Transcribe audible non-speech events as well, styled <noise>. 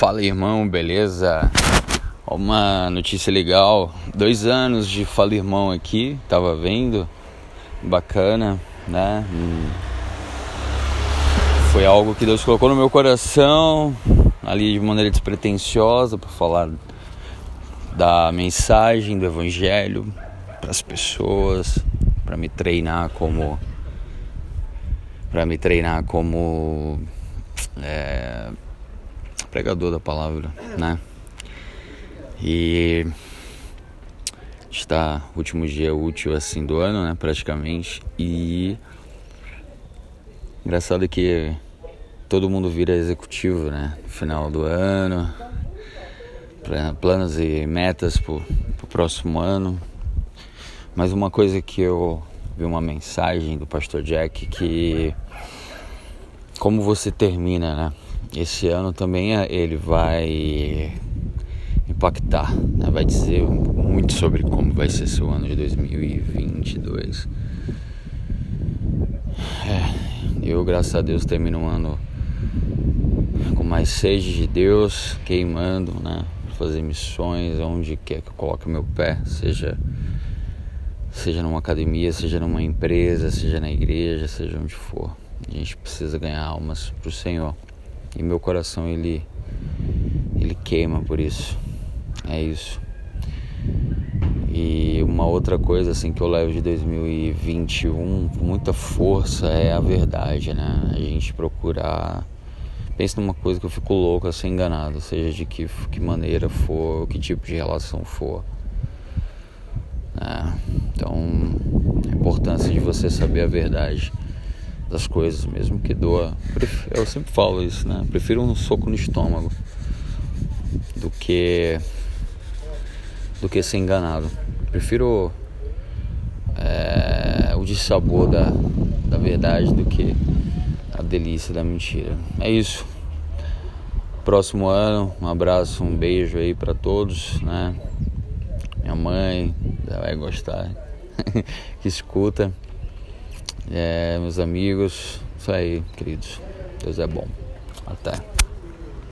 Fala irmão, beleza? Uma notícia legal. Dois anos de Fala Irmão aqui, tava vendo. Bacana, né? Hum. Foi algo que Deus colocou no meu coração, ali de maneira despretensiosa, para falar da mensagem do Evangelho para as pessoas, para me treinar como. para me treinar como. Pregador da palavra, né? E está último dia útil assim do ano, né, praticamente. E engraçado que todo mundo vira executivo, né, no final do ano. Planos e metas para o próximo ano. Mas uma coisa que eu vi uma mensagem do pastor Jack que como você termina, né? Esse ano também é, ele vai impactar, né? vai dizer muito sobre como vai ser seu ano de 2022. É, eu, graças a Deus, termino um ano com mais sede de Deus, queimando, né? Fazer missões onde quer que eu coloque meu pé, seja seja numa academia, seja numa empresa, seja na igreja, seja onde for. A gente precisa ganhar almas para o Senhor e meu coração ele ele queima por isso. É isso. E uma outra coisa assim que eu levo de 2021 com muita força é a verdade, né? A gente procurar pensa numa coisa que eu fico louco a ser enganado, seja de que, que maneira for, que tipo de relação for. É, então, a importância de você saber a verdade das coisas, mesmo que doa. Eu sempre falo isso, né? Prefiro um soco no estômago do que do que ser enganado. Prefiro é, o dissabor da, da verdade do que a delícia da mentira. É isso. Próximo ano, um abraço, um beijo aí para todos, né? Minha mãe vai gostar <laughs> que escuta. É, meus amigos, isso aí, queridos. Deus é bom. Até.